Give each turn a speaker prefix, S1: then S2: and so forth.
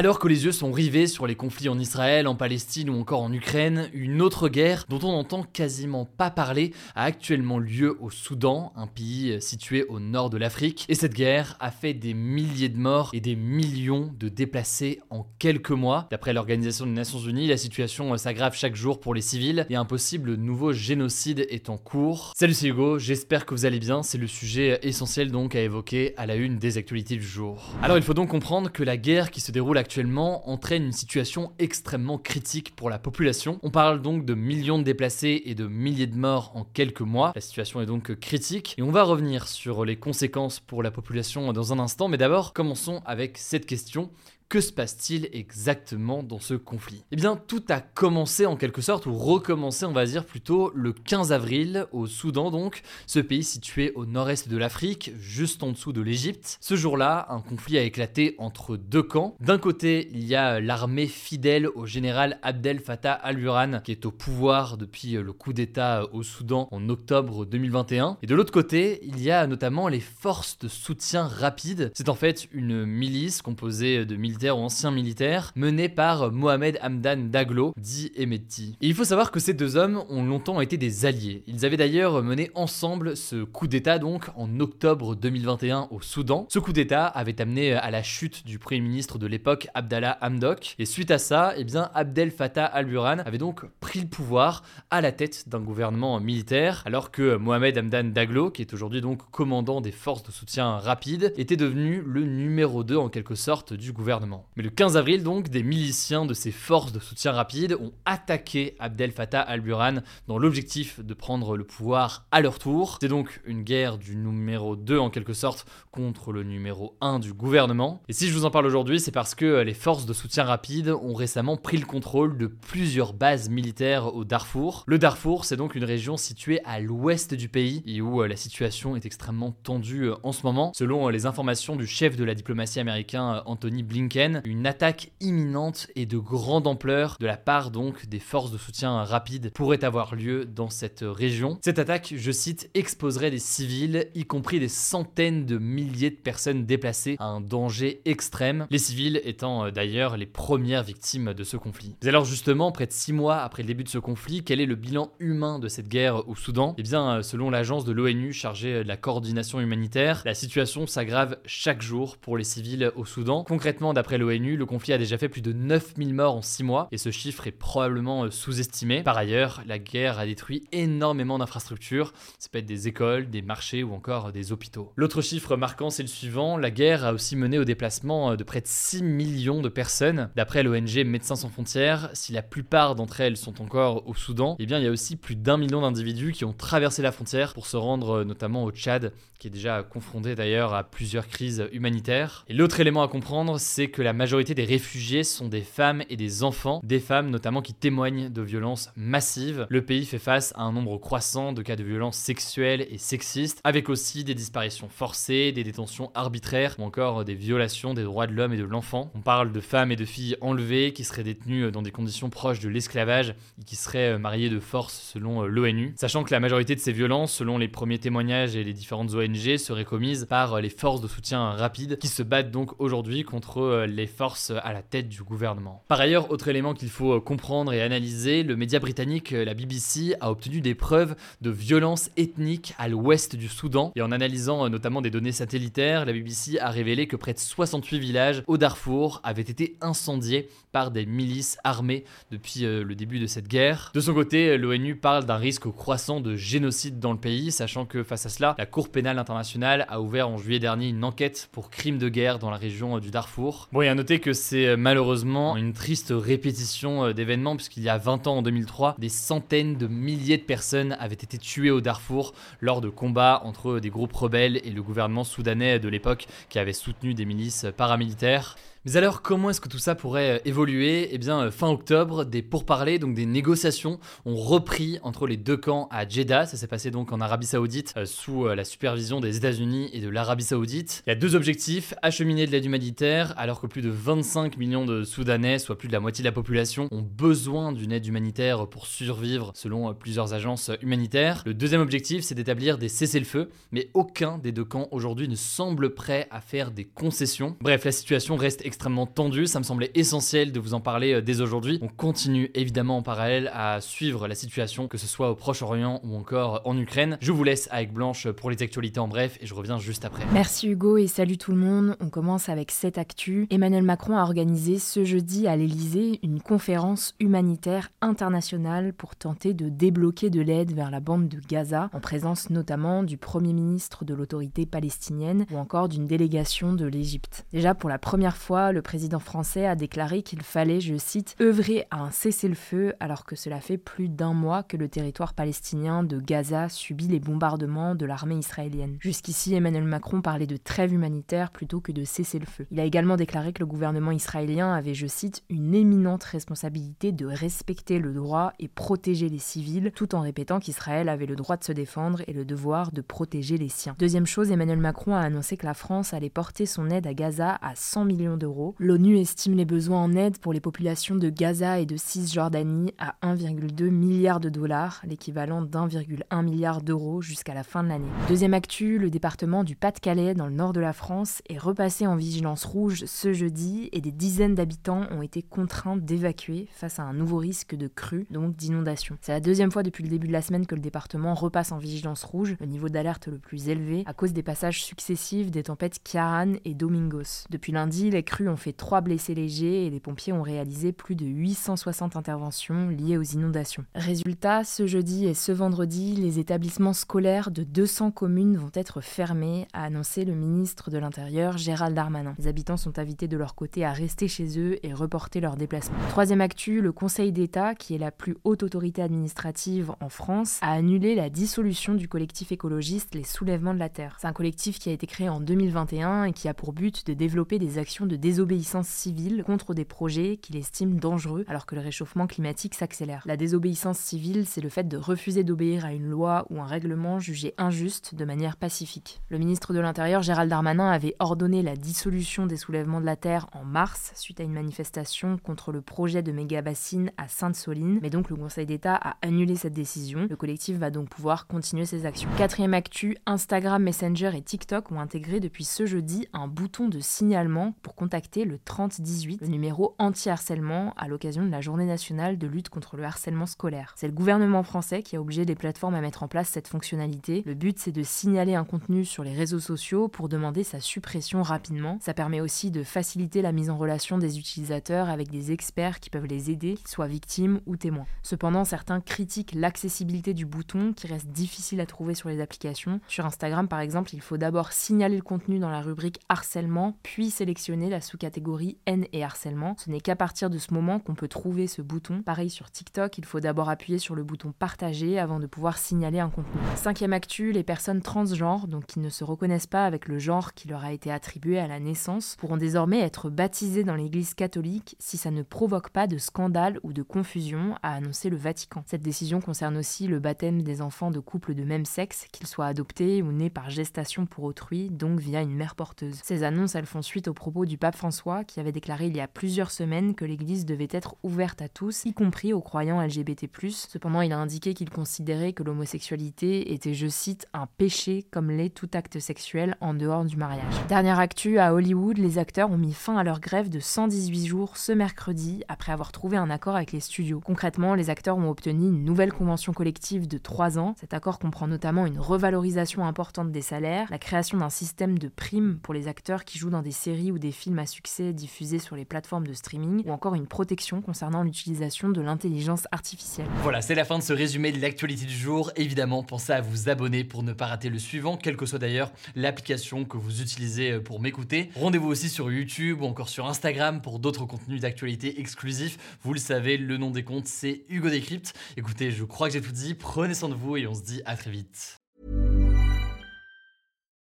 S1: Alors que les yeux sont rivés sur les conflits en Israël, en Palestine ou encore en Ukraine, une autre guerre dont on n'entend quasiment pas parler a actuellement lieu au Soudan, un pays situé au nord de l'Afrique. Et cette guerre a fait des milliers de morts et des millions de déplacés en quelques mois. D'après l'Organisation des Nations Unies, la situation s'aggrave chaque jour pour les civils et un possible nouveau génocide est en cours. Salut c'est Hugo, j'espère que vous allez bien, c'est le sujet essentiel donc à évoquer à la une des actualités du jour. Alors il faut donc comprendre que la guerre qui se déroule actuellement entraîne une situation extrêmement critique pour la population. On parle donc de millions de déplacés et de milliers de morts en quelques mois. La situation est donc critique et on va revenir sur les conséquences pour la population dans un instant, mais d'abord commençons avec cette question. Que se passe-t-il exactement dans ce conflit? Eh bien, tout a commencé en quelque sorte, ou recommencé, on va dire plutôt, le 15 avril au Soudan, donc, ce pays situé au nord-est de l'Afrique, juste en dessous de l'Égypte. Ce jour-là, un conflit a éclaté entre deux camps. D'un côté, il y a l'armée fidèle au général Abdel Fattah al-Burhan, qui est au pouvoir depuis le coup d'État au Soudan en octobre 2021. Et de l'autre côté, il y a notamment les forces de soutien rapide. C'est en fait une milice composée de militaires ou anciens militaires, mené par Mohamed Hamdan Daglo, dit Emeti. Et il faut savoir que ces deux hommes ont longtemps été des alliés. Ils avaient d'ailleurs mené ensemble ce coup d'État donc en octobre 2021 au Soudan. Ce coup d'État avait amené à la chute du premier ministre de l'époque Abdallah Hamdok. Et suite à ça, eh bien Abdel Fattah al-Burhan avait donc pris le pouvoir à la tête d'un gouvernement militaire, alors que Mohamed Hamdan Daglo, qui est aujourd'hui donc commandant des forces de soutien rapide, était devenu le numéro 2 en quelque sorte du gouvernement. Mais le 15 avril, donc, des miliciens de ces forces de soutien rapide ont attaqué Abdel Fattah al-Burhan dans l'objectif de prendre le pouvoir à leur tour. C'est donc une guerre du numéro 2 en quelque sorte contre le numéro 1 du gouvernement. Et si je vous en parle aujourd'hui, c'est parce que les forces de soutien rapide ont récemment pris le contrôle de plusieurs bases militaires au Darfour. Le Darfour, c'est donc une région située à l'ouest du pays et où la situation est extrêmement tendue en ce moment. Selon les informations du chef de la diplomatie américain Anthony Blinken, une attaque imminente et de grande ampleur de la part donc des forces de soutien rapide pourrait avoir lieu dans cette région. Cette attaque, je cite, exposerait des civils, y compris des centaines de milliers de personnes déplacées à un danger extrême, les civils étant euh, d'ailleurs les premières victimes de ce conflit. Mais alors justement, près de six mois après le début de ce conflit, quel est le bilan humain de cette guerre au Soudan? Eh bien, euh, selon l'agence de l'ONU chargée de la coordination humanitaire, la situation s'aggrave chaque jour pour les civils au Soudan. Concrètement, d'après l'ONU, le conflit a déjà fait plus de 9000 morts en 6 mois, et ce chiffre est probablement euh, sous-estimé. Par ailleurs, la guerre a détruit énormément d'infrastructures, ça peut être des écoles, des marchés ou encore des hôpitaux. L'autre chiffre marquant, c'est le suivant, la guerre a aussi mené au déplacement euh, de près de 6 millions de personnes. D'après l'ONG Médecins sans frontières, si la plupart d'entre elles sont encore au Soudan, eh bien il y a aussi plus d'un million d'individus qui ont traversé la frontière pour se rendre euh, notamment au Tchad, qui est déjà confronté d'ailleurs à plusieurs crises humanitaires. Et l'autre élément à comprendre, c'est que la majorité des réfugiés sont des femmes et des enfants, des femmes notamment qui témoignent de violences massives. Le pays fait face à un nombre croissant de cas de violences sexuelles et sexistes, avec aussi des disparitions forcées, des détentions arbitraires ou encore des violations des droits de l'homme et de l'enfant. On parle de femmes et de filles enlevées qui seraient détenues dans des conditions proches de l'esclavage et qui seraient mariées de force selon l'ONU, sachant que la majorité de ces violences, selon les premiers témoignages et les différentes ONG, seraient commises par les forces de soutien rapide qui se battent donc aujourd'hui contre les forces à la tête du gouvernement. Par ailleurs, autre élément qu'il faut comprendre et analyser, le média britannique, la BBC, a obtenu des preuves de violence ethnique à l'ouest du Soudan et en analysant notamment des données satellitaires, la BBC a révélé que près de 68 villages au Darfour avaient été incendiés par des milices armées depuis le début de cette guerre. De son côté, l'ONU parle d'un risque croissant de génocide dans le pays, sachant que face à cela, la Cour pénale internationale a ouvert en juillet dernier une enquête pour crimes de guerre dans la région du Darfour. Bon, a à noter que c'est euh, malheureusement une triste répétition euh, d'événements, puisqu'il y a 20 ans, en 2003, des centaines de milliers de personnes avaient été tuées au Darfour lors de combats entre des groupes rebelles et le gouvernement soudanais de l'époque qui avait soutenu des milices paramilitaires. Mais alors, comment est-ce que tout ça pourrait euh, évoluer? Eh bien, euh, fin octobre, des pourparlers, donc des négociations, ont repris entre les deux camps à Jeddah. Ça s'est passé donc en Arabie Saoudite euh, sous la supervision des États-Unis et de l'Arabie Saoudite. Il y a deux objectifs acheminer de l'aide humanitaire, alors que plus de 25 millions de Soudanais, soit plus de la moitié de la population, ont besoin d'une aide humanitaire pour survivre, selon plusieurs agences humanitaires. Le deuxième objectif, c'est d'établir des cessez-le-feu, mais aucun des deux camps aujourd'hui ne semble prêt à faire des concessions. Bref, la situation reste extrêmement tendu. Ça me semblait essentiel de vous en parler euh, dès aujourd'hui. On continue évidemment en parallèle à suivre la situation, que ce soit au Proche-Orient ou encore en Ukraine. Je vous laisse avec Blanche pour les actualités en bref et je reviens juste après.
S2: Merci Hugo et salut tout le monde. On commence avec cette actu. Emmanuel Macron a organisé ce jeudi à l'Elysée une conférence humanitaire internationale pour tenter de débloquer de l'aide vers la bande de Gaza, en présence notamment du Premier ministre de l'autorité palestinienne ou encore d'une délégation de l'Égypte. Déjà pour la première fois, le président français a déclaré qu'il fallait, je cite, œuvrer à un cessez-le-feu alors que cela fait plus d'un mois que le territoire palestinien de Gaza subit les bombardements de l'armée israélienne. Jusqu'ici, Emmanuel Macron parlait de trêve humanitaire plutôt que de cessez-le-feu. Il a également déclaré que le gouvernement israélien avait, je cite, une éminente responsabilité de respecter le droit et protéger les civils, tout en répétant qu'Israël avait le droit de se défendre et le devoir de protéger les siens. Deuxième chose, Emmanuel Macron a annoncé que la France allait porter son aide à Gaza à 100 millions d'euros L'ONU estime les besoins en aide pour les populations de Gaza et de Cisjordanie à 1,2 milliard de dollars, l'équivalent d'1,1 milliard d'euros jusqu'à la fin de l'année. Deuxième actu, le département du Pas-de-Calais, dans le nord de la France, est repassé en vigilance rouge ce jeudi et des dizaines d'habitants ont été contraints d'évacuer face à un nouveau risque de crue, donc d'inondation. C'est la deuxième fois depuis le début de la semaine que le département repasse en vigilance rouge, le niveau d'alerte le plus élevé, à cause des passages successifs des tempêtes Kiaran et Domingos. Depuis lundi, les crues ont fait trois blessés légers et les pompiers ont réalisé plus de 860 interventions liées aux inondations. Résultat, ce jeudi et ce vendredi, les établissements scolaires de 200 communes vont être fermés, a annoncé le ministre de l'Intérieur Gérald Darmanin. Les habitants sont invités de leur côté à rester chez eux et reporter leurs déplacements. Troisième actu, le Conseil d'État, qui est la plus haute autorité administrative en France, a annulé la dissolution du collectif écologiste Les Soulèvements de la Terre. C'est un collectif qui a été créé en 2021 et qui a pour but de développer des actions de désobéissance civile contre des projets qu'il estime dangereux alors que le réchauffement climatique s'accélère. La désobéissance civile, c'est le fait de refuser d'obéir à une loi ou un règlement jugé injuste de manière pacifique. Le ministre de l'Intérieur, Gérald Darmanin, avait ordonné la dissolution des soulèvements de la Terre en mars suite à une manifestation contre le projet de méga-bassine à Sainte-Soline, mais donc le Conseil d'État a annulé cette décision. Le collectif va donc pouvoir continuer ses actions. Quatrième actu, Instagram, Messenger et TikTok ont intégré depuis ce jeudi un bouton de signalement pour contacter le 3018, le numéro anti-harcèlement à l'occasion de la journée nationale de lutte contre le harcèlement scolaire. C'est le gouvernement français qui a obligé les plateformes à mettre en place cette fonctionnalité. Le but c'est de signaler un contenu sur les réseaux sociaux pour demander sa suppression rapidement. Ça permet aussi de faciliter la mise en relation des utilisateurs avec des experts qui peuvent les aider, qu'ils soient victimes ou témoins. Cependant, certains critiquent l'accessibilité du bouton qui reste difficile à trouver sur les applications. Sur Instagram par exemple, il faut d'abord signaler le contenu dans la rubrique harcèlement, puis sélectionner la sous-catégorie haine et harcèlement. Ce n'est qu'à partir de ce moment qu'on peut trouver ce bouton. Pareil sur TikTok, il faut d'abord appuyer sur le bouton partager avant de pouvoir signaler un contenu. Cinquième actu, les personnes transgenres, donc qui ne se reconnaissent pas avec le genre qui leur a été attribué à la naissance, pourront désormais être baptisées dans l'église catholique si ça ne provoque pas de scandale ou de confusion, a annoncé le Vatican. Cette décision concerne aussi le baptême des enfants de couples de même sexe, qu'ils soient adoptés ou nés par gestation pour autrui, donc via une mère porteuse. Ces annonces, elles font suite aux propos du pape François qui avait déclaré il y a plusieurs semaines que l'Église devait être ouverte à tous, y compris aux croyants LGBT. Cependant, il a indiqué qu'il considérait que l'homosexualité était, je cite, un péché comme l'est tout acte sexuel en dehors du mariage. Dernière actu, à Hollywood, les acteurs ont mis fin à leur grève de 118 jours ce mercredi après avoir trouvé un accord avec les studios. Concrètement, les acteurs ont obtenu une nouvelle convention collective de 3 ans. Cet accord comprend notamment une revalorisation importante des salaires, la création d'un système de primes pour les acteurs qui jouent dans des séries ou des films succès diffusé sur les plateformes de streaming ou encore une protection concernant l'utilisation de l'intelligence artificielle.
S1: Voilà, c'est la fin de ce résumé de l'actualité du jour. Évidemment, pensez à vous abonner pour ne pas rater le suivant, quelle que soit d'ailleurs l'application que vous utilisez euh, pour m'écouter. Rendez-vous aussi sur YouTube YouTube ou encore sur Instagram pour d'autres contenus d'actualité exclusifs. Vous le savez, le nom des comptes, c'est Hugo Décrypte. Écoutez, je crois que j'ai tout dit. Prenez soin de vous et on se dit à très vite.